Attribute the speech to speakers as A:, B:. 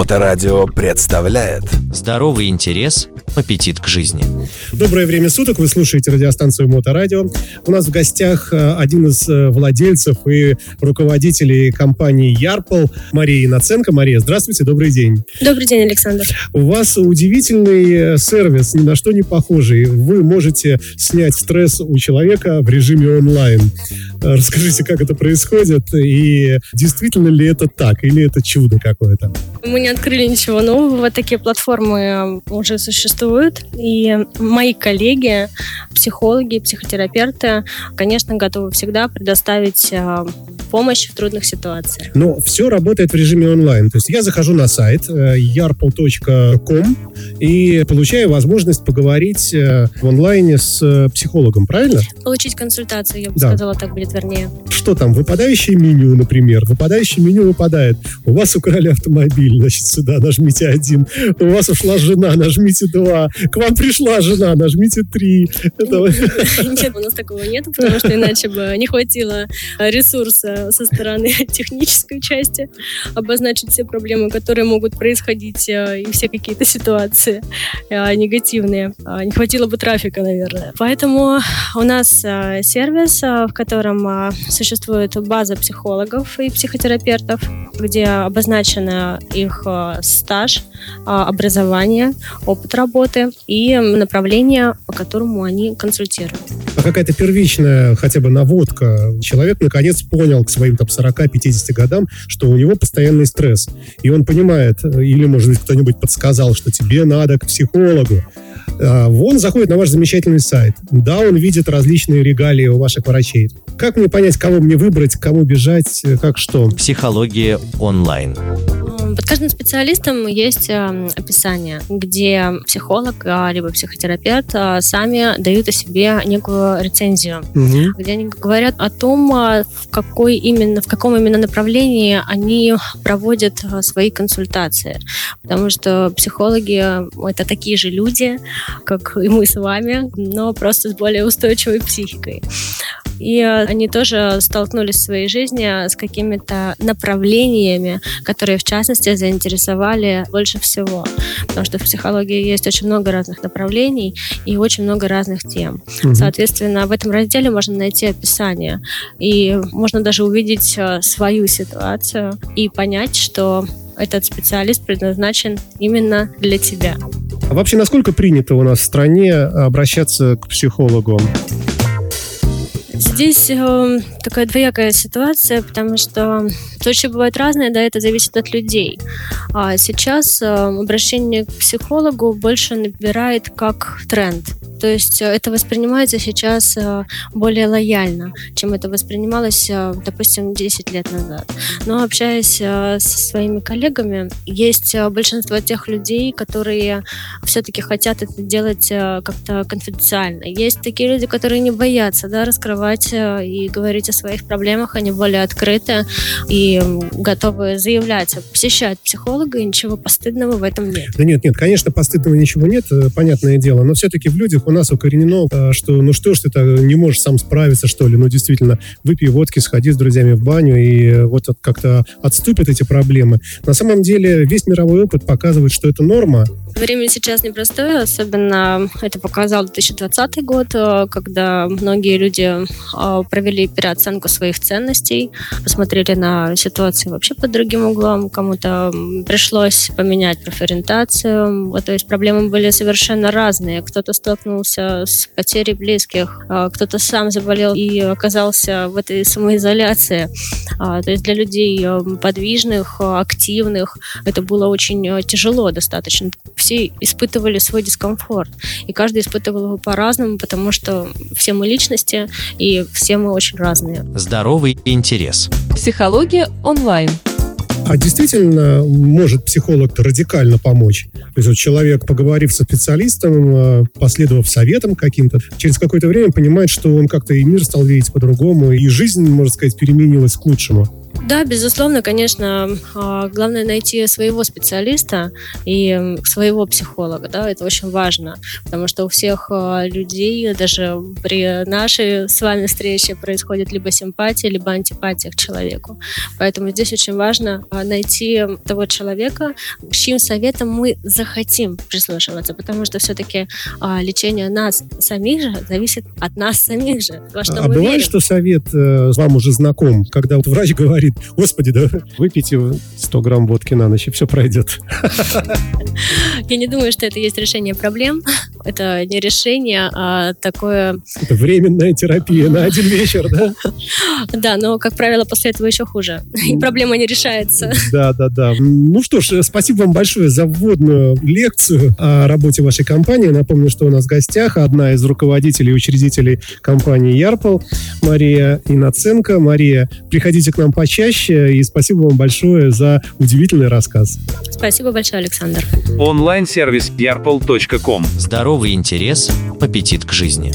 A: Моторадио представляет.
B: Здоровый интерес, аппетит к жизни.
C: Доброе время суток, вы слушаете радиостанцию Моторадио. У нас в гостях э, один из э, владельцев и руководителей компании Ярпол Мария Наценко. Мария, здравствуйте, добрый день.
D: Добрый день, Александр.
C: У вас удивительный э, сервис, ни на что не похожий. Вы можете снять стресс у человека в режиме онлайн. Расскажите, как это происходит и действительно ли это так или это чудо какое-то?
D: Мы не открыли ничего нового. Такие платформы уже существуют. И мои коллеги, психологи, психотерапевты, конечно, готовы всегда предоставить э, помощь в трудных ситуациях.
C: Но все работает в режиме онлайн. То есть я захожу на сайт э, yarpol.com и получаю возможность поговорить э, в онлайне с психологом, правильно?
D: Получить консультацию, я бы да. сказала, так будет вернее.
C: Что там? Выпадающее меню, например. Выпадающее меню выпадает. У вас украли автомобиль, значит, сюда нажмите один. У вас ушла жена, нажмите два. К вам пришла жена, нажмите три.
D: Нет, у нас такого нет, потому что иначе бы не хватило ресурса со стороны технической части обозначить все проблемы, которые могут происходить, э, и все какие-то ситуации э, негативные. А, не хватило бы трафика, наверное. Поэтому у нас э, сервис, в котором существует база психологов и психотерапевтов, где обозначена их стаж, образование, опыт работы и направление, по которому они консультируют.
C: А какая-то первичная хотя бы наводка. Человек наконец понял к своим там 40-50 годам, что у него постоянный стресс. И он понимает, или, может быть, кто-нибудь подсказал, что тебе надо к психологу. А, он заходит на ваш замечательный сайт. Да, он видит различные регалии у ваших врачей. Как мне понять, кого мне выбрать, кому бежать, как что?
B: Психология онлайн.
D: Под каждым специалистом есть эм, описание, где психолог а, либо психотерапевт а, сами дают о себе некую рецензию, угу. где они говорят о том, а, в какой именно, в каком именно направлении они проводят свои консультации. Потому что психологи это такие же люди, как и мы с вами, но просто с более устойчивой психикой. И они тоже столкнулись в своей жизни с какими-то направлениями, которые, в частности, заинтересовали больше всего. Потому что в психологии есть очень много разных направлений и очень много разных тем. Угу. Соответственно, в этом разделе можно найти описание. И можно даже увидеть э, свою ситуацию и понять, что этот специалист предназначен именно для тебя.
C: А вообще, насколько принято у нас в стране обращаться к психологу?
D: Здесь э, такая двоякая ситуация, потому что случаи бывают разные, да, это зависит от людей. А сейчас э, обращение к психологу больше набирает как тренд. То есть э, это воспринимается сейчас э, более лояльно, чем это воспринималось, э, допустим, 10 лет назад. Но общаясь со своими коллегами, есть большинство тех людей, которые все-таки хотят это делать как-то конфиденциально. Есть такие люди, которые не боятся да, раскрывать и говорить о своих проблемах, они более открыты и готовы заявлять, посещать психолога, и ничего постыдного в этом нет.
C: Да нет, нет, конечно, постыдного ничего нет, понятное дело, но все-таки в людях у нас укоренено, э, что ну что ж ты так не можешь сам справиться, что ли? Ну, действительно, выпей водки, сходи с друзьями в баню, и вот как-то отступят эти проблемы. На самом деле весь мировой опыт показывает, что это норма,
D: Время сейчас непростое, особенно это показал 2020 год, э, когда многие люди э, провели переоценку своих ценностей, посмотрели на ситуацию вообще под другим углом, кому-то пришлось поменять профориентацию, то есть проблемы были совершенно разные. Кто-то столкнулся с потерей близких, э, кто-то сам заболел и оказался в этой самоизоляции. То есть для людей подвижных, активных это было очень тяжело достаточно все испытывали свой дискомфорт. И каждый испытывал его по-разному, потому что все мы личности, и все мы очень разные.
B: Здоровый интерес.
E: Психология онлайн.
C: А действительно может психолог радикально помочь? То есть вот человек, поговорив со специалистом, э, последовав советам каким-то, через какое-то время понимает, что он как-то и мир стал видеть по-другому, и жизнь, можно сказать, переменилась к лучшему.
D: Да, безусловно, конечно, а, главное найти своего специалиста и своего психолога, да, это очень важно, потому что у всех а, людей, даже при нашей с вами встрече происходит либо симпатия, либо антипатия к человеку. Поэтому здесь очень важно а, найти того человека, с чьим советом мы захотим прислушиваться, потому что все-таки лечение нас самих же зависит от нас самих же.
C: А бывает, верим. что совет э, вам уже знаком, когда вот врач говорит, господи, да, выпейте 100 грамм водки на ночь, и все пройдет.
D: Я не думаю, что это есть решение проблем. Это не решение, а такое...
C: Это временная терапия на один вечер, да?
D: Да, но, как правило, после этого еще хуже. И проблема не решается.
C: Да, да, да. Ну что ж, спасибо вам большое за вводную лекцию о работе вашей компании. Напомню, что у нас в гостях одна из руководителей и учредителей компании Ярпол, Мария Иноценко. Мария, приходите к нам почаще, и спасибо вам большое за удивительный рассказ.
D: Спасибо большое, Александр.
F: Онлайн-сервис yarpol.com
B: Здоровый интерес, аппетит к жизни.